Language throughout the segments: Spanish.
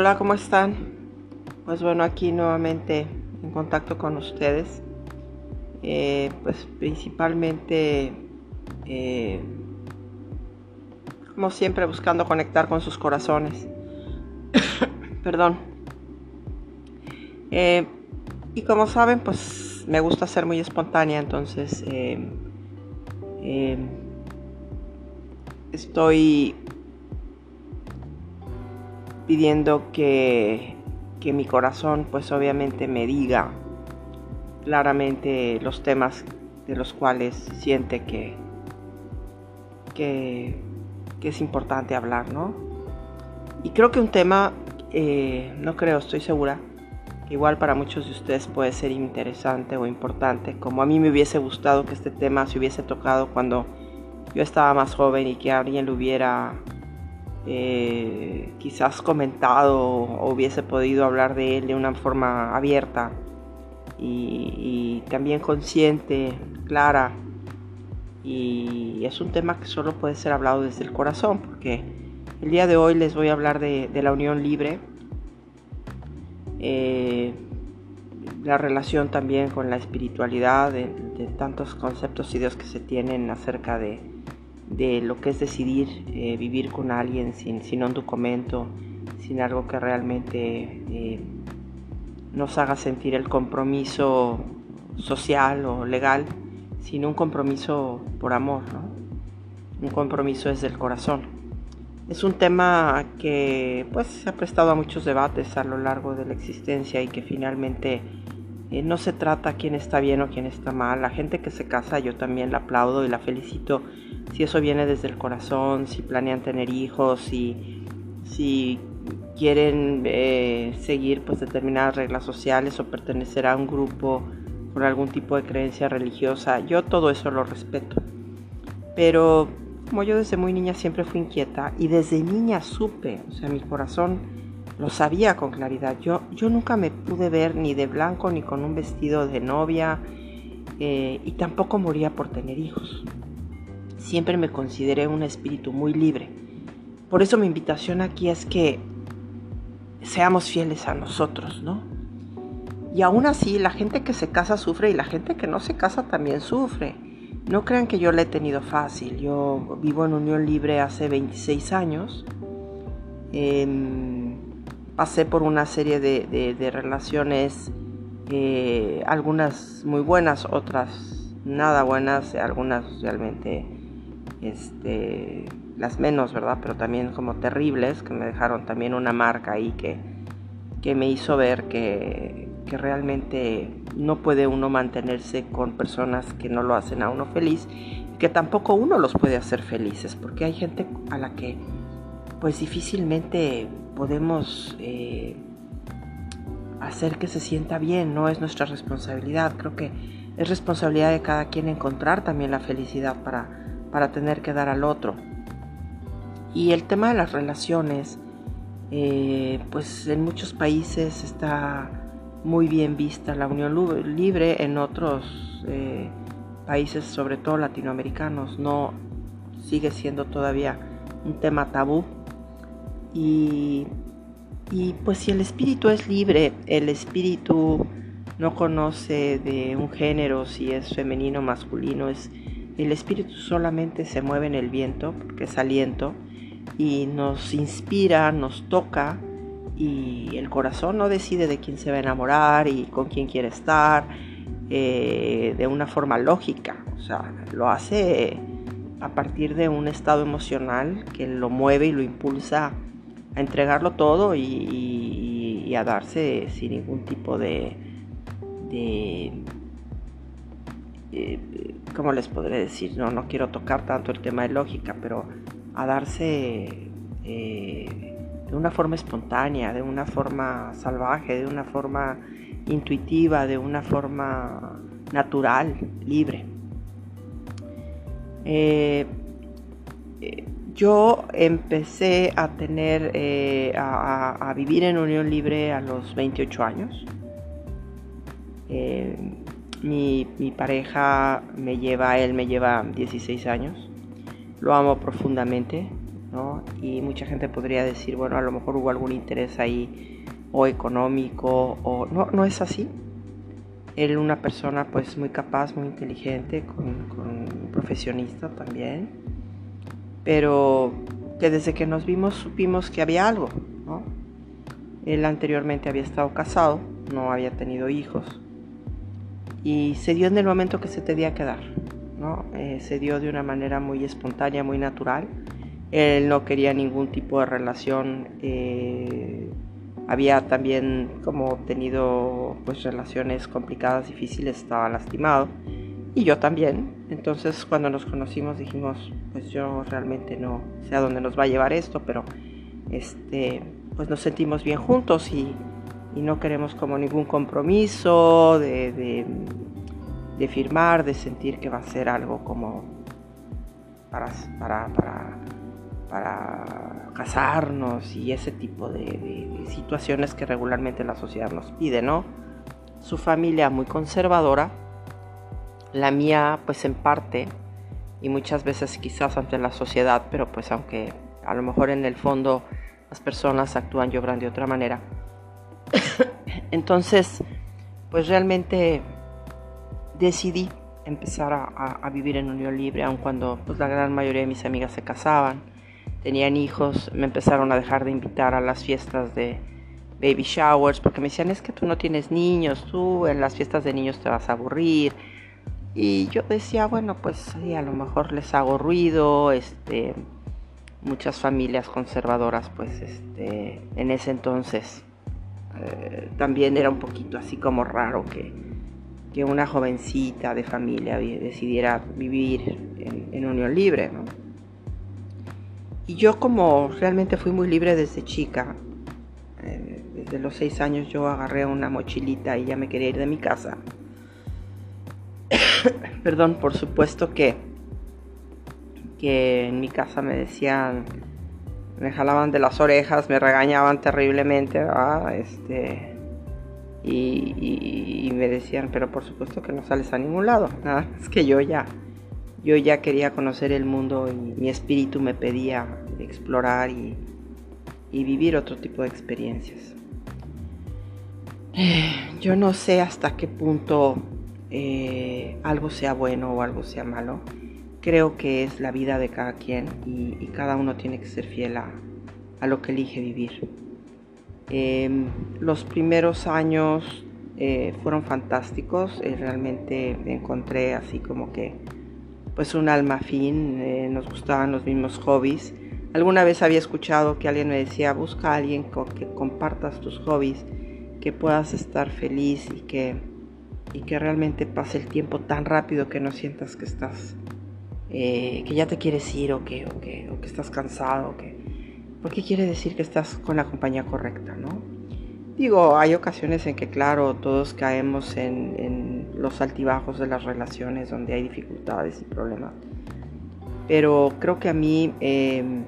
Hola, ¿cómo están? Pues bueno, aquí nuevamente en contacto con ustedes. Eh, pues principalmente, eh, como siempre, buscando conectar con sus corazones. Perdón. Eh, y como saben, pues me gusta ser muy espontánea, entonces estoy pidiendo que, mi corazón pues obviamente me diga claramente los temas de los cuales siente que, que, es importante hablar, ¿no? Y creo que un tema, eh, no creo, estoy segura, igual para muchos de ustedes puede ser interesante o importante, como a mí me hubiese gustado que este tema se hubiese tocado cuando yo estaba más joven y que alguien lo hubiera eh, quizás comentado o hubiese podido hablar de él de una forma abierta y, también consciente, clara. Y es un tema que solo puede ser hablado desde el corazón, porque el día de hoy les voy a hablar de, la unión libre, eh, la relación también con la espiritualidad, de, de tantos conceptos y ideas que se tienen acerca de, de lo que es decidir eh, vivir con alguien sin, sin, un documento, sin algo que realmente eh, nos haga sentir el compromiso social o legal, sino un compromiso por amor, un compromiso desde el corazón. Es un tema que pues se ha prestado a muchos debates a lo largo de la existencia y que finalmente eh, no se trata quién está bien o quién está mal. La gente que se casa yo también la aplaudo y la felicito si eso viene desde el corazón, si planean tener hijos, si, si quieren eh, seguir pues determinadas reglas sociales o pertenecer a un grupo con algún tipo de creencia religiosa. Yo todo eso lo respeto. Pero como yo desde muy niña siempre fui inquieta y desde niña supe, o sea, mi corazón lo sabía con claridad. Yo, yo nunca me pude ver ni de blanco ni con un vestido de novia eh, y tampoco moría por tener hijos. Siempre me consideré un espíritu muy libre. Por eso mi invitación aquí es que seamos fieles a nosotros, ¿no? Y aún así, la gente que se casa sufre y la gente que no se casa también sufre. No crean que yo la he tenido fácil. Yo vivo en unión libre hace 26 años. Em, pasé por una serie de, relaciones, eh, algunas muy buenas, otras nada buenas, algunas realmente este, las menos, ¿verdad? Pero también como terribles, que me dejaron también una marca ahí que, que me hizo ver que, que realmente no puede uno mantenerse con personas que no lo hacen a uno feliz, que tampoco uno los puede hacer felices, porque hay gente a la que pues difícilmente podemos eh, hacer que se sienta bien, no es nuestra responsabilidad. Creo que es responsabilidad de cada quien encontrar también la felicidad para, para tener que dar al otro. Y el tema de las relaciones, eh, pues en muchos países está muy bien vista la unión libre, en otros eh, países, sobre todo latinoamericanos, no sigue siendo todavía un tema tabú y, pues si el espíritu es libre, el espíritu no conoce de un género, si es femenino o masculino, es, el espíritu solamente se mueve en el viento, porque es aliento, y nos inspira, nos toca, y el corazón no decide de quién se va a enamorar y con quién quiere estar, eh, de una forma lógica, o sea, lo hace a partir de un estado emocional que lo mueve y lo impulsa a entregarlo todo y, a darse sin ningún tipo de, de eh, ¿cómo les podré decir? No, no quiero tocar tanto el tema de lógica, pero a darse eh, de una forma espontánea, de una forma salvaje, de una forma intuitiva, de una forma natural, libre. Eh, yo empecé a tener, eh, a, vivir en unión libre a los 28 años. Eh, mi, pareja me lleva, él me lleva 16 años. Lo amo profundamente. ¿no? Y mucha gente podría decir, bueno, a lo mejor hubo algún interés ahí o económico o no, no es así. Él una persona pues muy capaz, muy inteligente, con profesionista también, pero que desde que nos vimos supimos que había algo. Él anteriormente había estado casado, no había tenido hijos y se dio en el momento que se tenía que dar, ¿no? Eh, se dio de una manera muy espontánea, muy natural. Él no quería ningún tipo de relación. Eh, había también como tenido pues relaciones complicadas, difíciles, estaba lastimado y yo también. Entonces cuando nos conocimos dijimos, pues yo realmente no sé a dónde nos va a llevar esto, pero este pues nos sentimos bien juntos y, no queremos como ningún compromiso de, de, firmar, de sentir que va a ser algo como para, para, para, casarnos y ese tipo de, situaciones que regularmente la sociedad nos pide, ¿no? Su familia muy conservadora, la mía pues en parte y muchas veces quizás ante la sociedad, pero pues aunque a lo mejor en el fondo las personas actúan obran de otra manera. Entonces, pues realmente decidí empezar a, vivir en unión libre, aun cuando pues, la gran mayoría de mis amigas se casaban, tenían hijos, me empezaron a dejar de invitar a las fiestas de baby showers, porque me decían, es que tú no tienes niños, tú en las fiestas de niños te vas a aburrir. Y yo decía, bueno, pues sí, a lo mejor les hago ruido, este, muchas familias conservadoras, pues este, en ese entonces eh, también era un poquito así como raro que, que una jovencita de familia decidiera vivir en, unión libre. Y yo como realmente fui muy libre desde chica, eh, desde los seis años yo agarré una mochilita y ya me quería ir de mi casa. Perdón, por supuesto que que en mi casa me decían, me jalaban de las orejas, me regañaban terriblemente, este, y, me decían, pero por supuesto que no sales a ningún lado, nada, es que yo ya, yo ya quería conocer el mundo y mi espíritu me pedía explorar y, vivir otro tipo de experiencias. Yo no sé hasta qué punto eh, algo sea bueno o algo sea malo creo que es la vida de cada quien y, cada uno tiene que ser fiel a, lo que elige vivir. Em, los primeros años eh, fueron fantásticos, eh, realmente me encontré así como que pues un alma afín, eh, nos gustaban los mismos hobbies. Alguna vez había escuchado que alguien me decía, busca a alguien con que compartas tus hobbies, que puedas estar feliz y que, y que realmente pase el tiempo tan rápido que no sientas que estás eh, que ya te quieres ir o que, o que, o que estás cansado, que, porque quiere decir que estás con la compañía correcta, ¿no? Digo, hay ocasiones en que, claro, todos caemos en, en los altibajos de las relaciones donde hay dificultades y problemas. Pero creo que a mí em,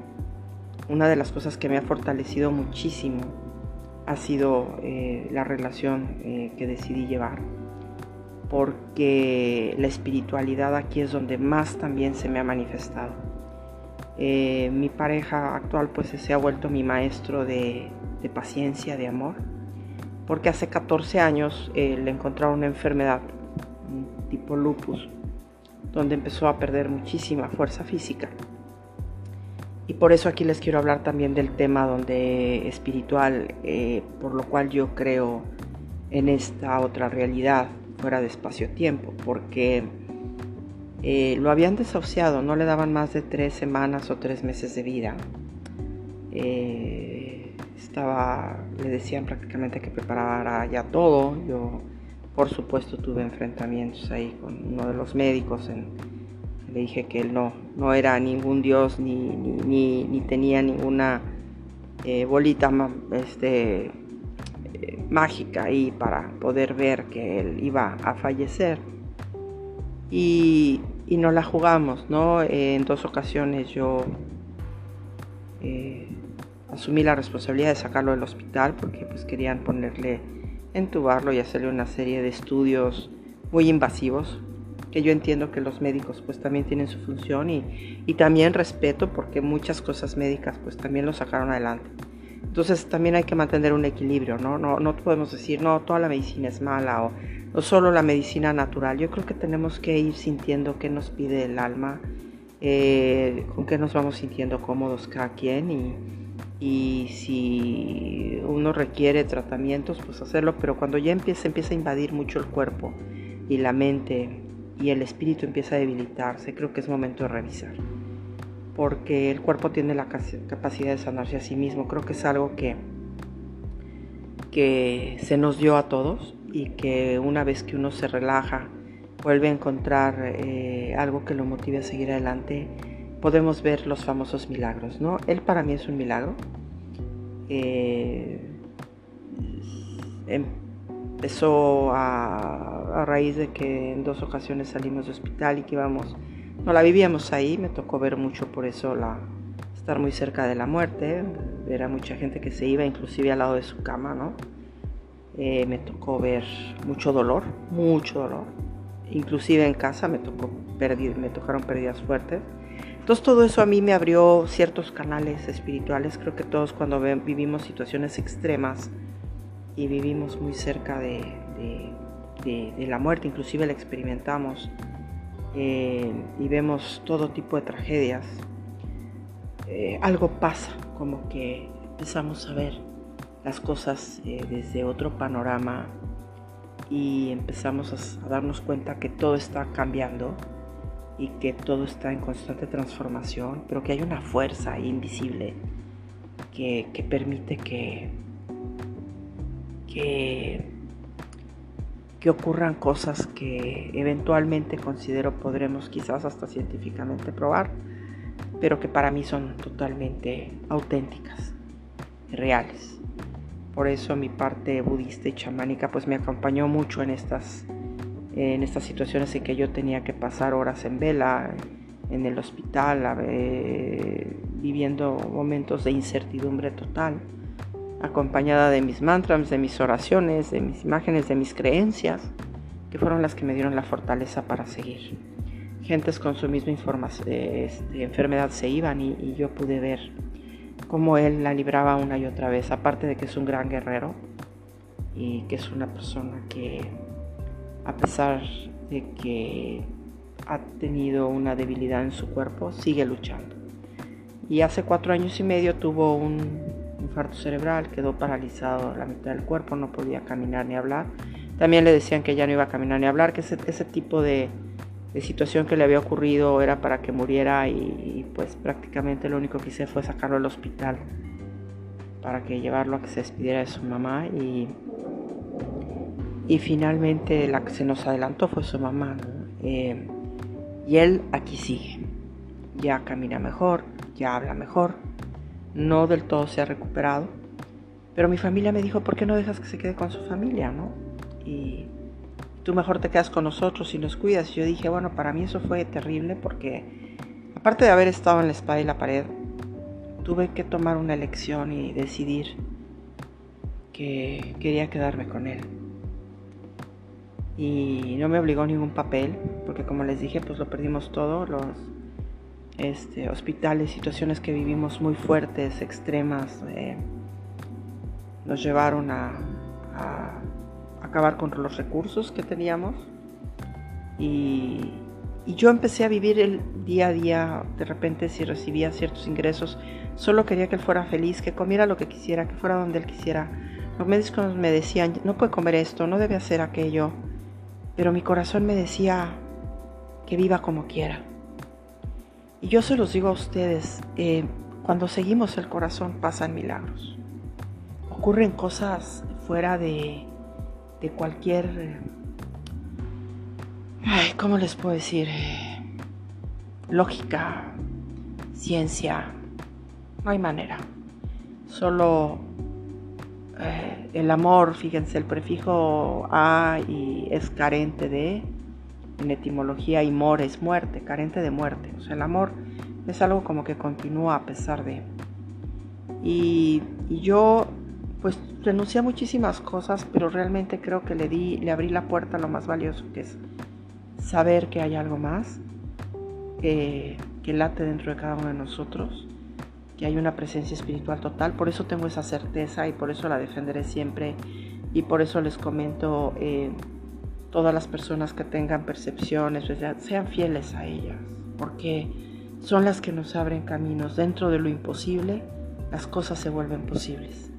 una de las cosas que me ha fortalecido muchísimo ha sido eh, la relación eh, que decidí llevar porque la espiritualidad aquí es donde más también se me ha manifestado. Eh, mi pareja actual pues se ha vuelto mi maestro de, paciencia, de amor, porque hace 14 años eh, le encontraron una enfermedad tipo lupus, donde empezó a perder muchísima fuerza física. Y por eso aquí les quiero hablar también del tema donde espiritual, eh, por lo cual yo creo en esta otra realidad fuera de espacio-tiempo, porque eh, lo habían desahuciado, no le daban más de tres semanas o tres meses de vida. Eh, estaba, le decían prácticamente que preparara ya todo. Yo, por supuesto, tuve enfrentamientos ahí con uno de los médicos. le dije que él no, no era ningún dios ni, ni, ni, tenía ninguna eh, bolita este, mágica ahí para poder ver que él iba a fallecer. Y, y nos la jugamos, ¿no? en dos ocasiones yo eh, asumí la responsabilidad de sacarlo del hospital porque pues querían ponerle, entubarlo y hacerle una serie de estudios muy invasivos. que yo entiendo que los médicos pues también tienen su función y, y también respeto porque muchas cosas médicas pues también lo sacaron adelante. Entonces también hay que mantener un equilibrio, ¿no? No, no podemos decir, no, toda la medicina es mala o, no solo la medicina natural. Yo creo que tenemos que ir sintiendo qué nos pide el alma, eh, con qué nos vamos sintiendo cómodos cada quien y, y si uno requiere tratamientos, pues hacerlo, pero cuando ya empieza, empieza a invadir mucho el cuerpo y la mente y el espíritu empieza a debilitarse, creo que es momento de revisar porque el cuerpo tiene la capacidad de sanarse a sí mismo. Creo que es algo que, que se nos dio a todos y que una vez que uno se relaja, vuelve a encontrar eh, algo que lo motive a seguir adelante, podemos ver los famosos milagros, ¿no? Él para mí es un milagro. Eh, empezó a, a, raíz de que en dos ocasiones salimos de hospital y que íbamos no la vivíamos ahí, me tocó ver mucho por eso la, estar muy cerca de la muerte, ver a mucha gente que se iba inclusive al lado de su cama, ¿no? Eh, me tocó ver mucho dolor, mucho dolor. Inclusive en casa me, tocó me tocaron pérdidas fuertes. Entonces todo eso a mí me abrió ciertos canales espirituales. Creo que todos cuando vivimos situaciones extremas y vivimos muy cerca de la muerte, inclusive la experimentamos, eh, y vemos todo tipo de tragedias, eh, algo pasa, como que empezamos a ver las cosas eh, desde otro panorama y empezamos a, darnos cuenta que todo está cambiando y que todo está en constante transformación, pero que hay una fuerza invisible que, que permite que, que que ocurran cosas que eventualmente considero podremos quizás hasta científicamente probar, pero que para mí son totalmente auténticas, reales. Por eso mi parte budista y chamánica pues me acompañó mucho en estas, en estas situaciones en que yo tenía que pasar horas en vela, en el hospital, viviendo momentos de incertidumbre total acompañada de mis mantras, de mis oraciones, de mis imágenes, de mis creencias, que fueron las que me dieron la fortaleza para seguir. Gentes con su misma este, enfermedad se iban y, yo pude ver cómo él la libraba una y otra vez, aparte de que es un gran guerrero y que es una persona que a pesar de que ha tenido una debilidad en su cuerpo, sigue luchando. Y hace cuatro años y medio tuvo un infarto cerebral, quedó paralizado la mitad del cuerpo, no podía caminar ni hablar. También le decían que ya no iba a caminar ni hablar, que ese, ese tipo de, situación que le había ocurrido era para que muriera y, pues prácticamente lo único que hice fue sacarlo al hospital para que llevarlo a que se despidiera de su mamá y, y finalmente la que se nos adelantó fue su mamá. Eh, y él aquí sigue, ya camina mejor, ya habla mejor, no del todo se ha recuperado. Pero mi familia me dijo, ¿por qué no dejas que se quede con su familia, no? Y tú mejor te quedas con nosotros y nos cuidas. Y yo dije, bueno, para mí eso fue terrible porque aparte de haber estado en la espada y la pared, tuve que tomar una elección y decidir que quería quedarme con él. Y no me obligó ningún papel, porque como les dije, pues lo perdimos todo, los este, hospitales, situaciones que vivimos muy fuertes, extremas, eh, nos llevaron a, acabar con los recursos que teníamos. Y, yo empecé a vivir el día a día, de repente si recibía ciertos ingresos, solo quería que él fuera feliz, que comiera lo que quisiera, que fuera donde él quisiera. Los médicos me decían, no puede comer esto, no debe hacer aquello, pero mi corazón me decía que viva como quiera. Y yo se los digo a ustedes, eh, cuando seguimos el corazón pasan milagros. Ocurren cosas fuera de, de cualquier... Ay, ¿Cómo les puedo decir? Lógica, ciencia, no hay manera. Solo eh, el amor, fíjense, el prefijo a y es carente de, en etimología y mor es muerte, carente de muerte. O sea, el amor es algo como que continúa a pesar de. Y, y yo pues renuncié a muchísimas cosas, pero realmente creo que le di, le abrí la puerta a lo más valioso que es saber que hay algo más que, que late dentro de cada uno de nosotros, que hay una presencia espiritual total. Por eso tengo esa certeza y por eso la defenderé siempre y por eso les comento eh, todas las personas que tengan percepciones, sean fieles a ellas, porque son las que nos abren caminos. Dentro de lo imposible, las cosas se vuelven posibles.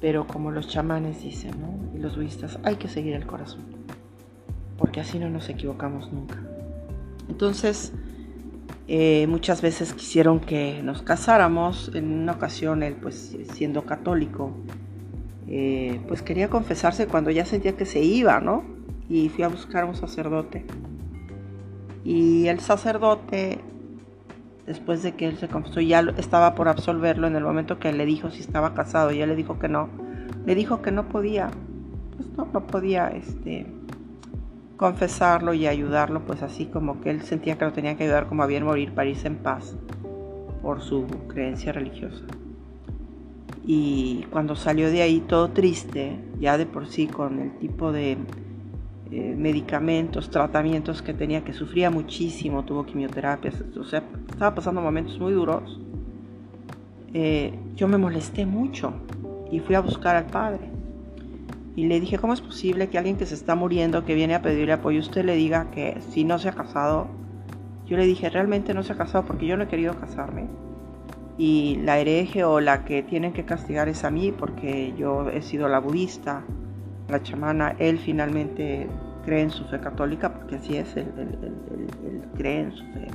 Pero como los chamanes dicen, y los budistas, hay que seguir el corazón, porque así no nos equivocamos nunca. Entonces, eh, muchas veces quisieron que nos casáramos. En una ocasión, él, pues siendo católico, eh, pues quería confesarse cuando ya sentía que se iba, ¿no? Y fui a buscar a un sacerdote. Y el sacerdote, después de que él se confesó, ya estaba por absolverlo en el momento que le dijo si estaba casado, y él le dijo que no. Le dijo que no podía, pues no, no podía, este, confesarlo y ayudarlo, pues así como que él sentía que lo tenía que ayudar como a bien morir para irse en paz por su creencia religiosa. Y cuando salió de ahí todo triste, ya de por sí con el tipo de eh, medicamentos, tratamientos que tenía, que sufría muchísimo, tuvo quimioterapias, o sea, estaba pasando momentos muy duros, eh, yo me molesté mucho y fui a buscar al padre. Y le dije, ¿cómo es posible que alguien que se está muriendo, que viene a pedirle apoyo, usted le diga que si no se ha casado? Yo le dije, realmente no se ha casado porque yo no he querido casarme y la hereje o la que tienen que castigar es a mí porque yo he sido la budista, la chamana, él finalmente cree en su fe católica porque así es, él, cree en su fe.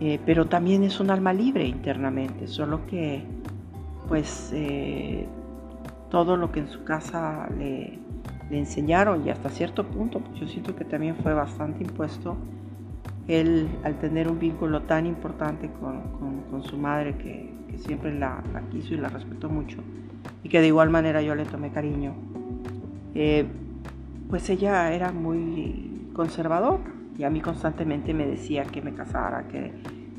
Eh, pero también es un alma libre internamente, solo que pues eh, todo lo que en su casa le, le, enseñaron y hasta cierto punto, pues yo siento que también fue bastante impuesto, él al tener un vínculo tan importante con, con su madre que, siempre la, quiso y la respetó mucho y que de igual manera yo le tomé cariño. Eh, pues ella era muy conservador y a mí constantemente me decía que me casara, que,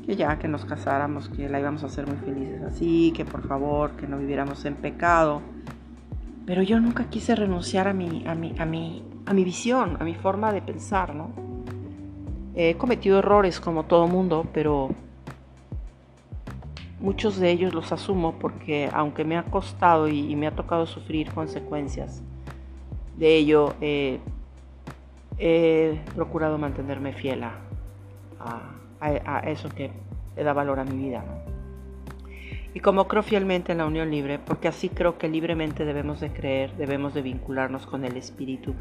que, ya que nos casáramos, que la íbamos a hacer muy felices así, que por favor, que no viviéramos en pecado. Pero yo nunca quise renunciar a mi, a mi, a mi, a mi visión, a mi forma de pensar, ¿no? He cometido errores como todo mundo, pero Muchos de ellos los asumo porque aunque me ha costado y, me ha tocado sufrir consecuencias de ello, eh, he procurado mantenerme fiel a, eso que le da valor a mi vida. Y como creo fielmente en la unión libre, porque así creo que libremente debemos de creer, debemos de vincularnos con el Espíritu,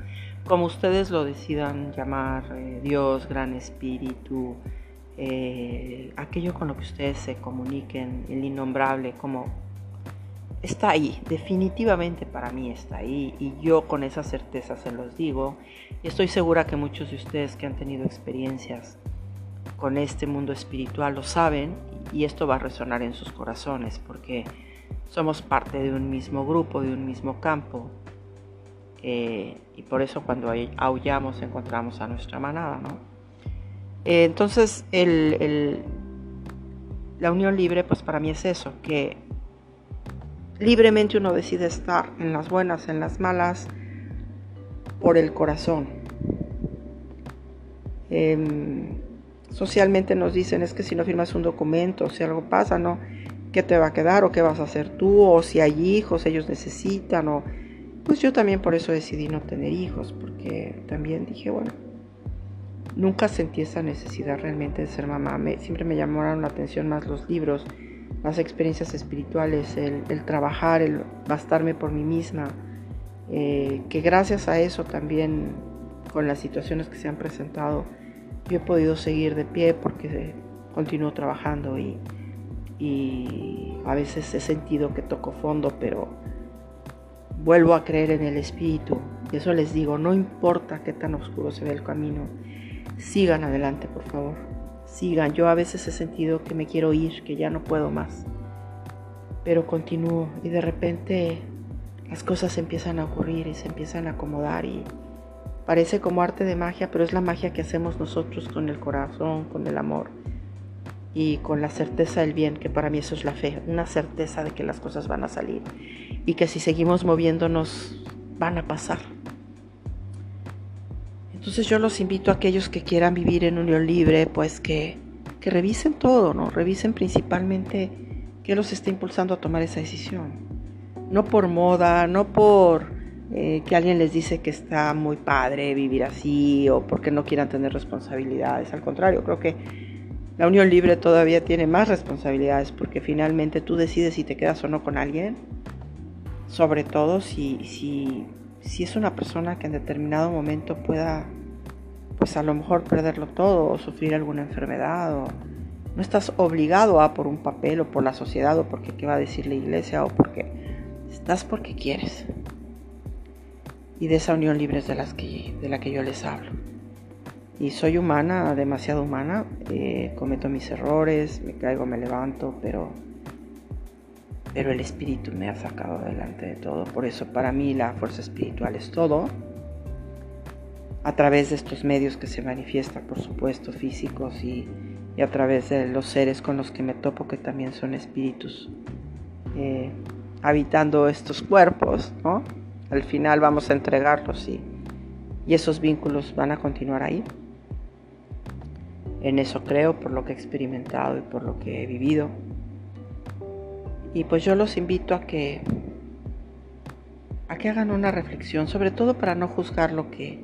como ustedes lo decidan llamar, eh, Dios, Gran Espíritu, eh, aquello con lo que ustedes se comuniquen, el innombrable, como está ahí, definitivamente para mí está ahí y yo con esa certeza se los digo y estoy segura que muchos de ustedes que han tenido experiencias con este mundo espiritual lo saben y esto va a resonar en sus corazones porque somos parte de un mismo grupo, de un mismo campo eh, y por eso cuando aullamos encontramos a nuestra manada, ¿no? Eh, entonces, la unión libre, pues para mí es eso, que libremente uno decide estar en las buenas, en las malas, por el corazón. Em, socialmente nos dicen es que si no firmas un documento, si algo pasa, ¿no? ¿Qué te va a quedar o qué vas a hacer tú? O si hay hijos, ellos necesitan. O... Pues yo también por eso decidí no tener hijos, porque también dije, bueno, Nunca sentí esa necesidad realmente de ser mamá. siempre me llamaron la atención más los libros, las experiencias espirituales, el, trabajar, el bastarme por mí misma. Eh, que gracias a eso también, con las situaciones que se han presentado, yo he podido seguir de pie porque continúo trabajando y, y a veces he sentido que toco fondo, pero vuelvo a creer en el espíritu. Y eso les digo, no importa qué tan oscuro se ve el camino, sigan adelante, por favor. Sigan. Yo a veces he sentido que me quiero ir, que ya no puedo más. Pero continúo y de repente las cosas empiezan a ocurrir y se empiezan a acomodar y parece como arte de magia, pero es la magia que hacemos nosotros con el corazón, con el amor y con la certeza del bien, que para mí eso es la fe, una certeza de que las cosas van a salir y que si seguimos moviéndonos van a pasar. Entonces yo los invito a aquellos que quieran vivir en unión libre, pues que, que revisen todo, ¿no? Revisen principalmente qué los está impulsando a tomar esa decisión. No por moda, no por eh, que alguien les dice que está muy padre vivir así o porque no quieran tener responsabilidades. Al contrario, creo que la unión libre todavía tiene más responsabilidades porque finalmente tú decides si te quedas o no con alguien, sobre todo si, si, si es una persona que en determinado momento pueda, pues a lo mejor perderlo todo o sufrir alguna enfermedad o no estás obligado a por un papel o por la sociedad o porque qué va a decir la iglesia o porque estás porque quieres y de esa unión libre es de, las que, de la que yo les hablo. Y soy humana, demasiado humana, eh, cometo mis errores, me caigo, me levanto, pero, pero el espíritu me ha sacado adelante de todo. Por eso para mí la fuerza espiritual es todo. A través de estos medios que se manifiestan, por supuesto, físicos y, y a través de los seres con los que me topo, que también son espíritus, eh, habitando estos cuerpos, ¿no? Al final vamos a entregarlos y, y esos vínculos van a continuar ahí. En eso creo, por lo que he experimentado y por lo que he vivido. Y pues yo los invito a que a que hagan una reflexión, sobre todo para no juzgar lo que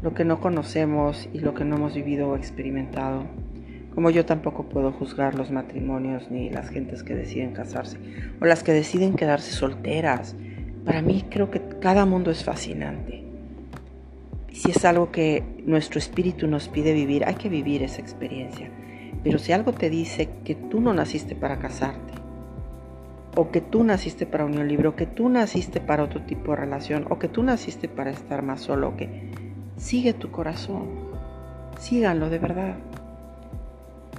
lo que no conocemos y lo que no hemos vivido o experimentado. Como yo tampoco puedo juzgar los matrimonios ni las gentes que deciden casarse o las que deciden quedarse solteras para mí creo que cada mundo es fascinante. Si es algo que nuestro espíritu nos pide vivir, hay que vivir esa experiencia. Pero si algo te dice que tú no naciste para casarte, o que tú naciste para unión libre, o que tú naciste para otro tipo de relación, o que tú naciste para estar más solo, que sigue tu corazón, síganlo de verdad.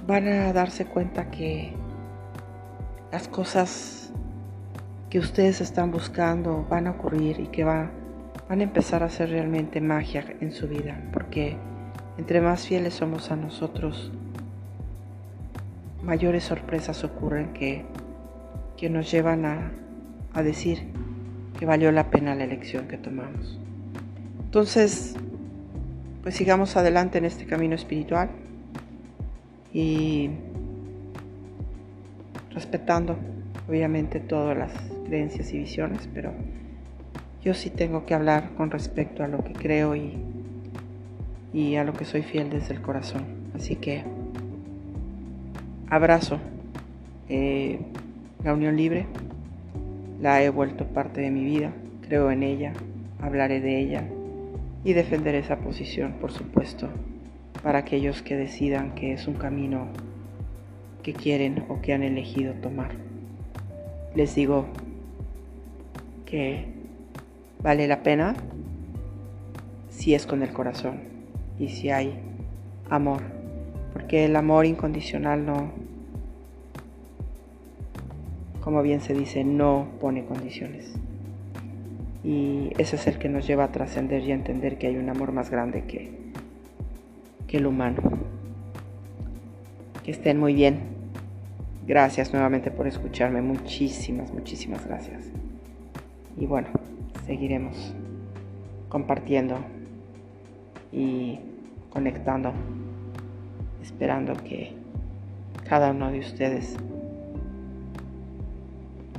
Van a darse cuenta que las cosas que ustedes están buscando van a ocurrir y que va, van a empezar a hacer realmente magia en su vida, porque entre más fieles somos a nosotros, mayores sorpresas ocurren que, que nos llevan a, a decir que valió la pena la elección que tomamos. Entonces, pues sigamos adelante en este camino espiritual y respetando obviamente todas las creencias y visiones, pero yo sí tengo que hablar con respecto a lo que creo y, y a lo que soy fiel desde el corazón. Así que abrazo eh, la unión libre, la he vuelto parte de mi vida, creo en ella, hablaré de ella y defenderé esa posición, por supuesto, para aquellos que decidan que es un camino que quieren o que han elegido tomar. Les digo que vale la pena si es con el corazón y si hay amor, porque el amor incondicional no, como bien se dice, no pone condiciones. Y ese es el que nos lleva a trascender y a entender que hay un amor más grande que, que el humano. Que estén muy bien. Gracias nuevamente por escucharme. Muchísimas, muchísimas gracias. Y bueno, seguiremos compartiendo y conectando, esperando que cada uno de ustedes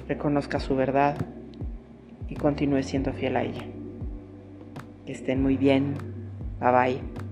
reconozca su verdad y continúe siendo fiel a ella. Que estén muy bien. Bye bye.